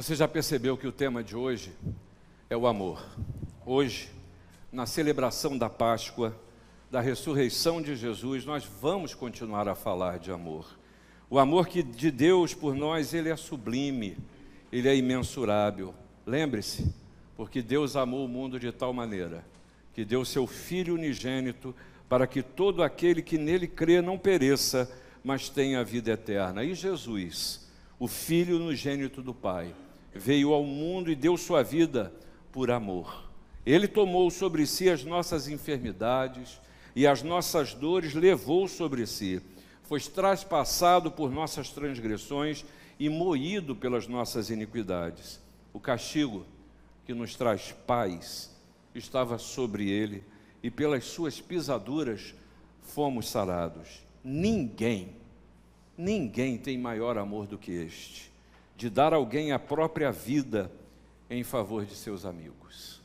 Você já percebeu que o tema de hoje é o amor? Hoje, na celebração da Páscoa, da ressurreição de Jesus, nós vamos continuar a falar de amor. O amor que de Deus por nós, ele é sublime, ele é imensurável. Lembre-se, porque Deus amou o mundo de tal maneira que deu seu filho unigênito para que todo aquele que nele crê não pereça, mas tenha a vida eterna. E Jesus, o filho unigênito do Pai, veio ao mundo e deu sua vida por amor. Ele tomou sobre si as nossas enfermidades e as nossas dores levou sobre si. Foi traspassado por nossas transgressões e moído pelas nossas iniquidades. O castigo que nos traz paz estava sobre ele e pelas suas pisaduras fomos sarados. Ninguém, ninguém tem maior amor do que este de dar alguém a própria vida em favor de seus amigos.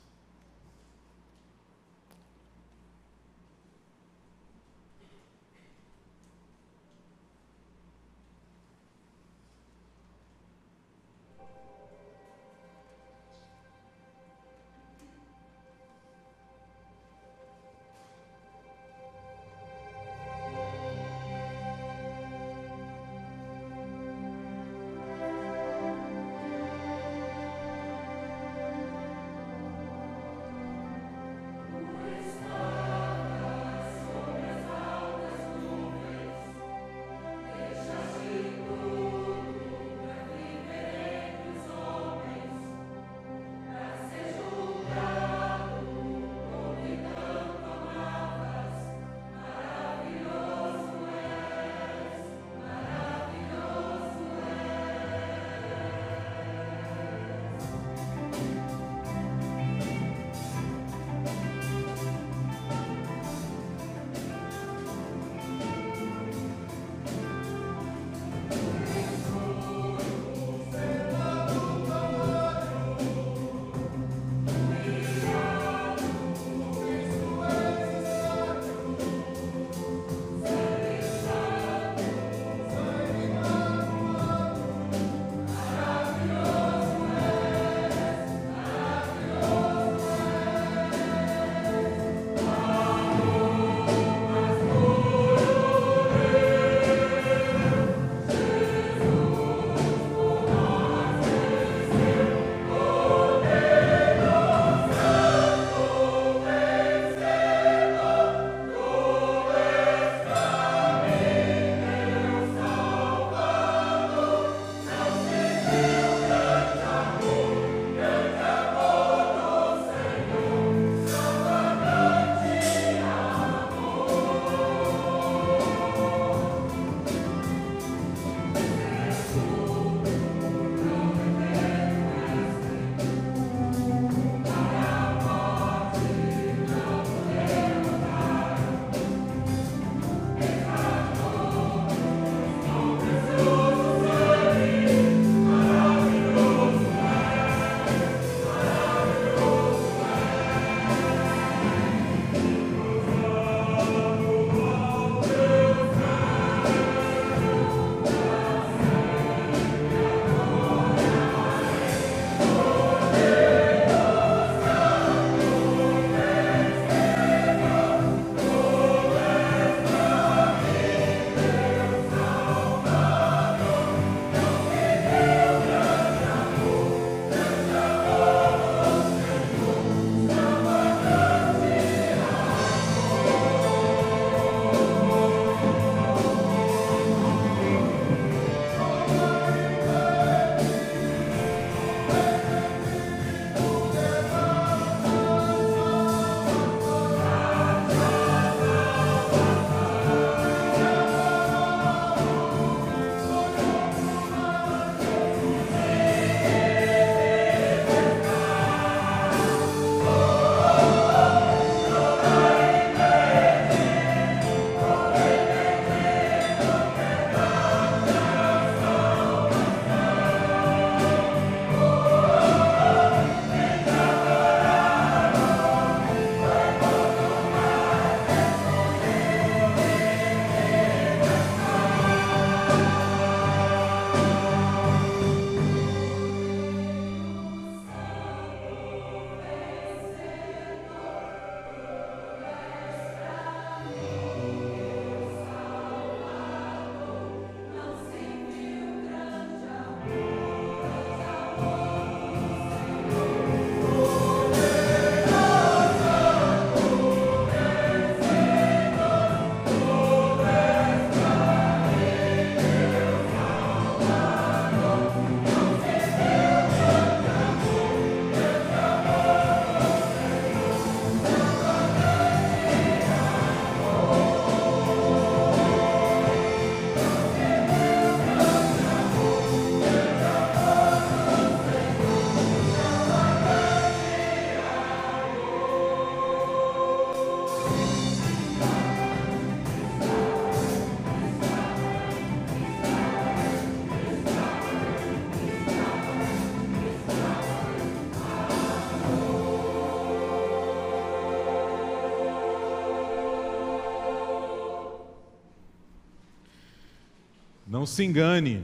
Não se engane,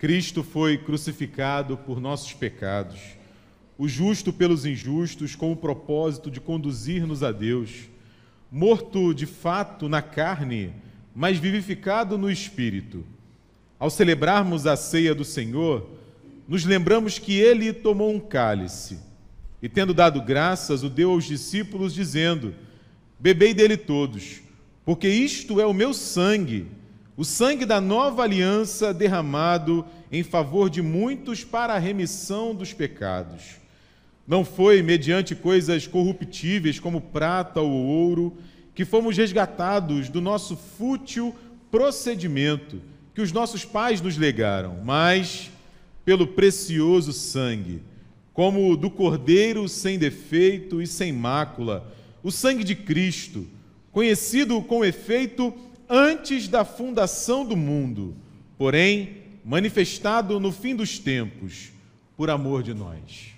Cristo foi crucificado por nossos pecados, o justo pelos injustos, com o propósito de conduzir-nos a Deus, morto de fato na carne, mas vivificado no espírito. Ao celebrarmos a ceia do Senhor, nos lembramos que ele tomou um cálice. E, tendo dado graças, o deu aos discípulos, dizendo: Bebei dele todos, porque isto é o meu sangue o sangue da nova aliança derramado em favor de muitos para a remissão dos pecados. Não foi mediante coisas corruptíveis como prata ou ouro que fomos resgatados do nosso fútil procedimento que os nossos pais nos legaram, mas pelo precioso sangue, como o do Cordeiro sem defeito e sem mácula, o sangue de Cristo, conhecido com efeito antes da fundação do mundo, porém manifestado no fim dos tempos, por amor de nós.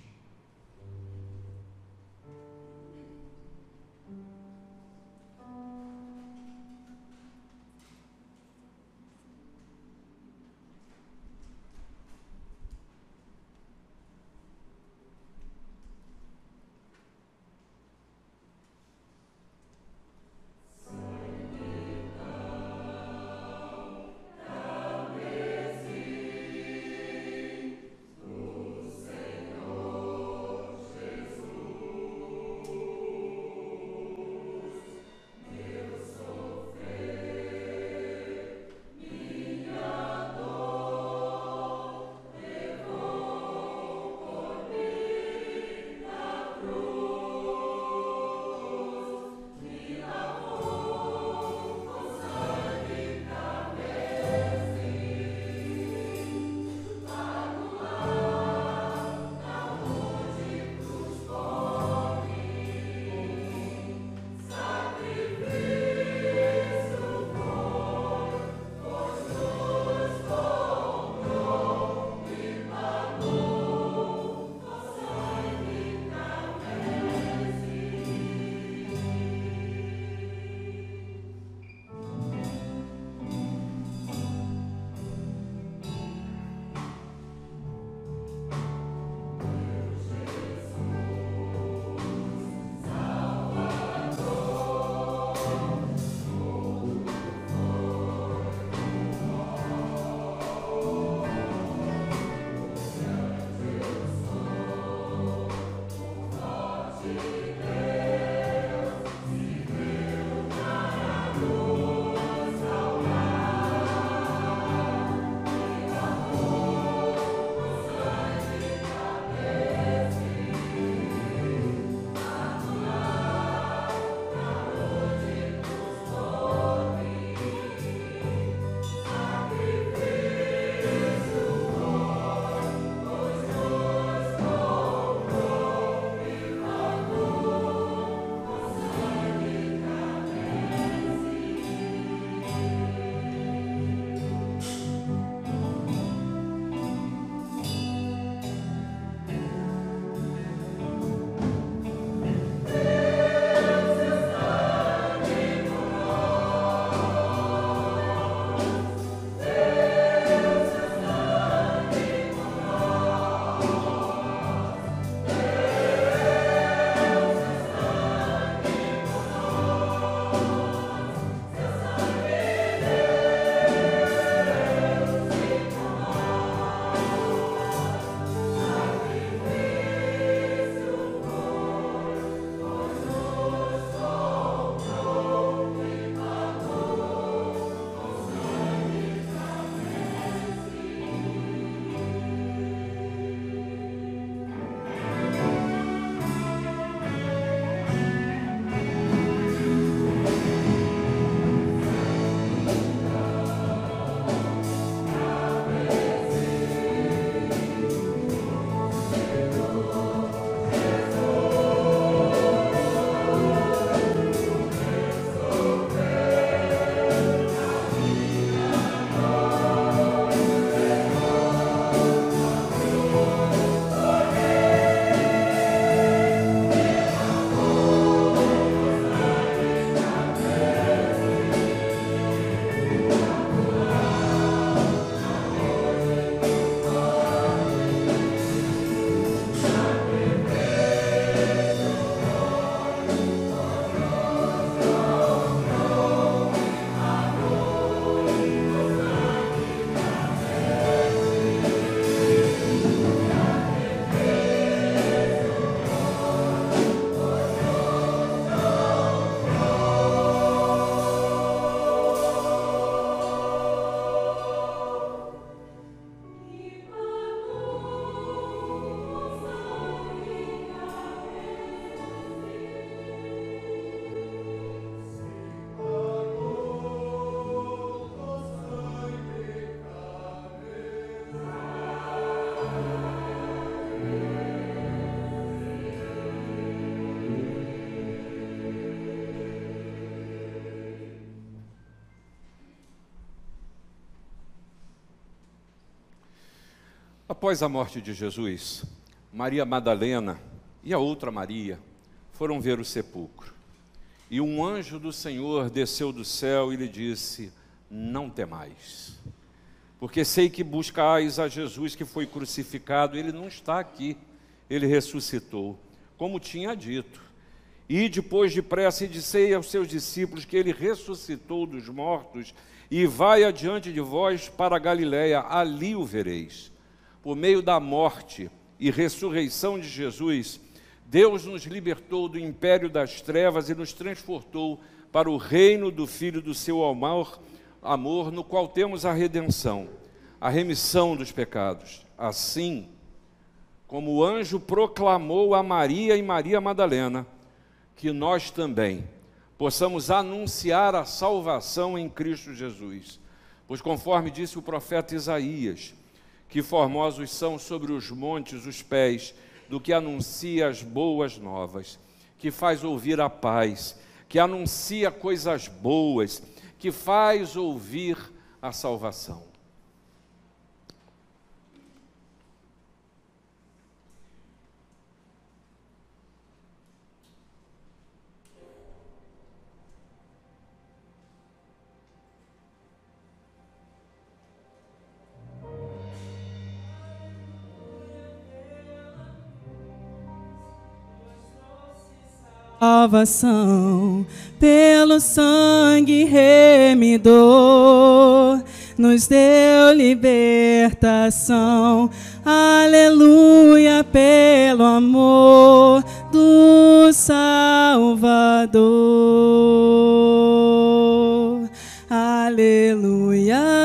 Após a morte de Jesus, Maria Madalena e a outra Maria foram ver o sepulcro. E um anjo do Senhor desceu do céu e lhe disse: Não temais, porque sei que buscais a Jesus que foi crucificado, ele não está aqui, ele ressuscitou, como tinha dito. E depois depressa e dissei aos seus discípulos que ele ressuscitou dos mortos e vai adiante de vós para a Galiléia, ali o vereis. Por meio da morte e ressurreição de Jesus, Deus nos libertou do império das trevas e nos transportou para o reino do Filho do seu amor, amor, no qual temos a redenção, a remissão dos pecados. Assim, como o anjo proclamou a Maria e Maria Madalena, que nós também possamos anunciar a salvação em Cristo Jesus. Pois, conforme disse o profeta Isaías, que formosos são sobre os montes os pés do que anuncia as boas novas, que faz ouvir a paz, que anuncia coisas boas, que faz ouvir a salvação. Salvação pelo sangue remidor nos deu libertação. Aleluia pelo amor do Salvador. Aleluia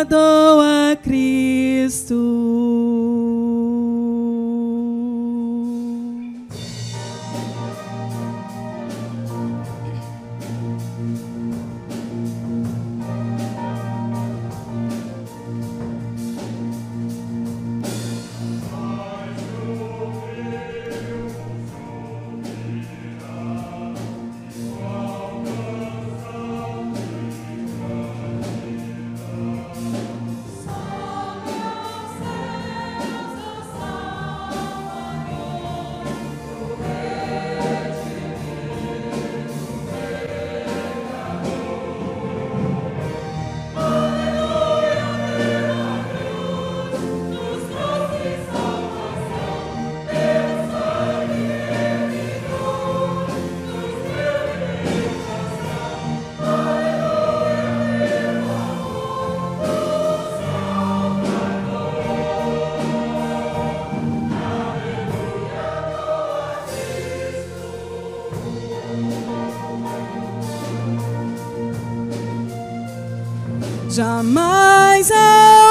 Jamais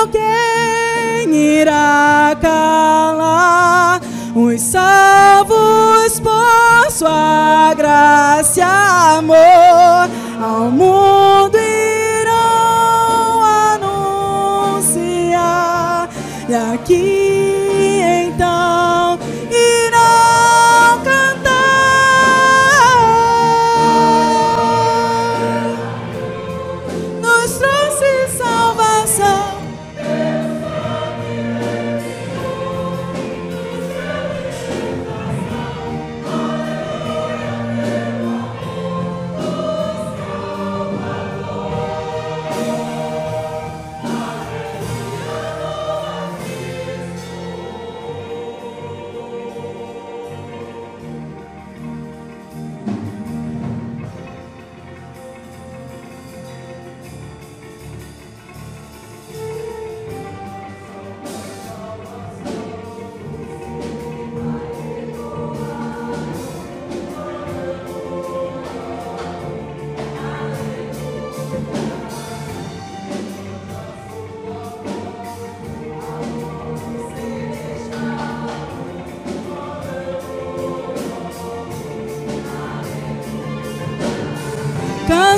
alguém irá calar. Os salvos por sua graça e amor. Ao mundo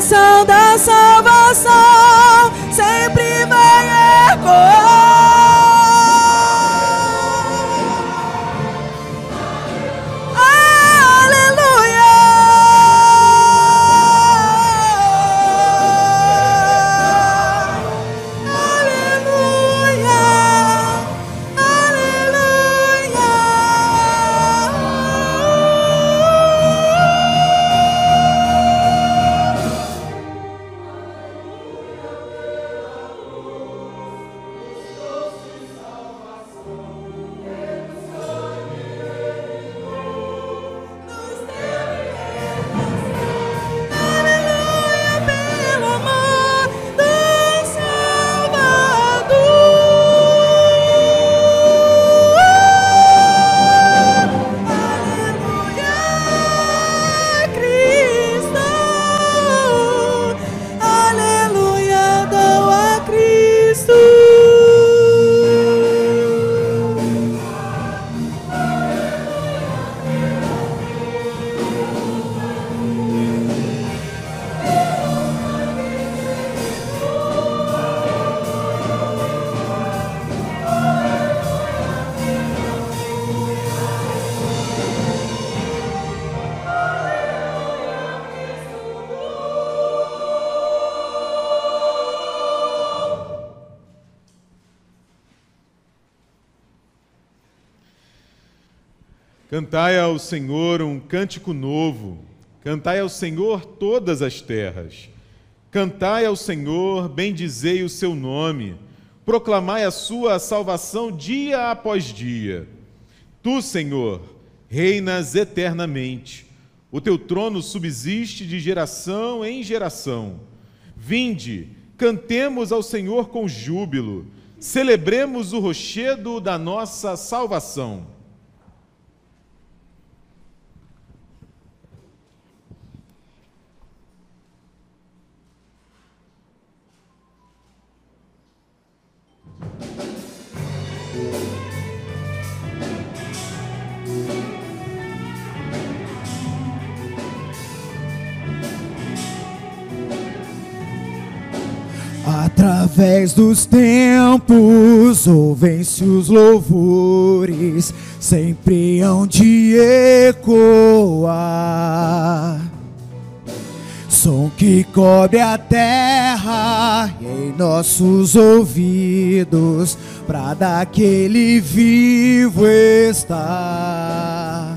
canção da Cantai ao Senhor um cântico novo. Cantai ao Senhor todas as terras. Cantai ao Senhor, bendizei o seu nome. Proclamai a sua salvação dia após dia. Tu, Senhor, reinas eternamente. O teu trono subsiste de geração em geração. Vinde, cantemos ao Senhor com júbilo. Celebremos o rochedo da nossa salvação. Através dos tempos ouvem-se os louvores, sempre hão de ecoar. Som que cobre a terra em nossos ouvidos, pra daquele vivo estar.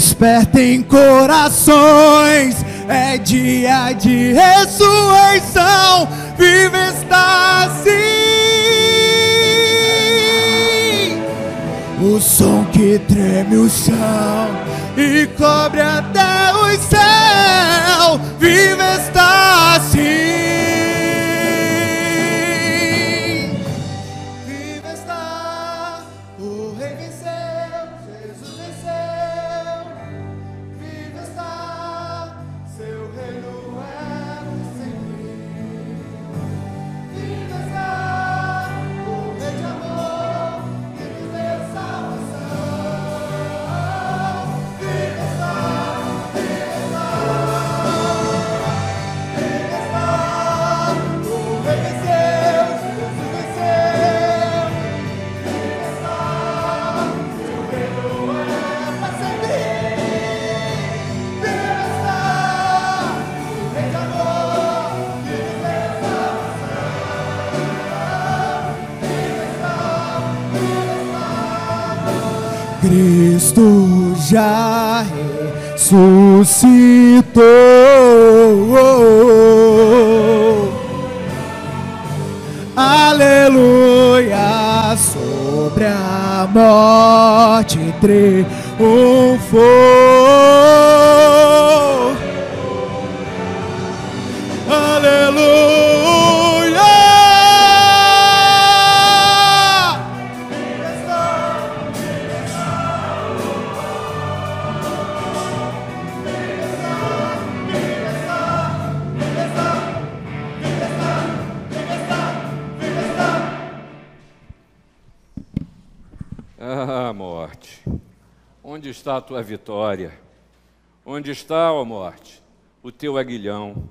Despertem corações, é dia de ressurreição, vive está assim. O som que treme o chão e cobre até ressuscitou. Aleluia, sobre a morte. Está a tua vitória? Onde está, ó morte, o teu aguilhão?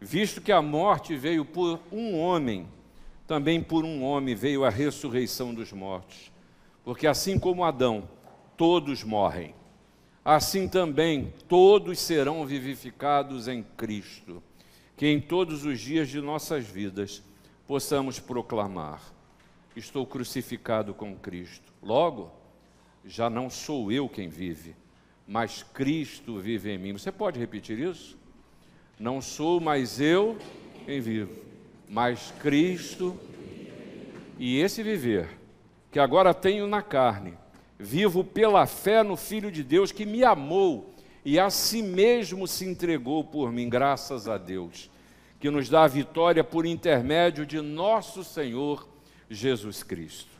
Visto que a morte veio por um homem, também por um homem veio a ressurreição dos mortos. Porque assim como Adão, todos morrem, assim também todos serão vivificados em Cristo. Que em todos os dias de nossas vidas possamos proclamar: Estou crucificado com Cristo. Logo, já não sou eu quem vive, mas Cristo vive em mim. Você pode repetir isso? Não sou mais eu quem vivo, mas Cristo. E esse viver, que agora tenho na carne, vivo pela fé no Filho de Deus que me amou e a si mesmo se entregou por mim, graças a Deus, que nos dá a vitória por intermédio de nosso Senhor Jesus Cristo.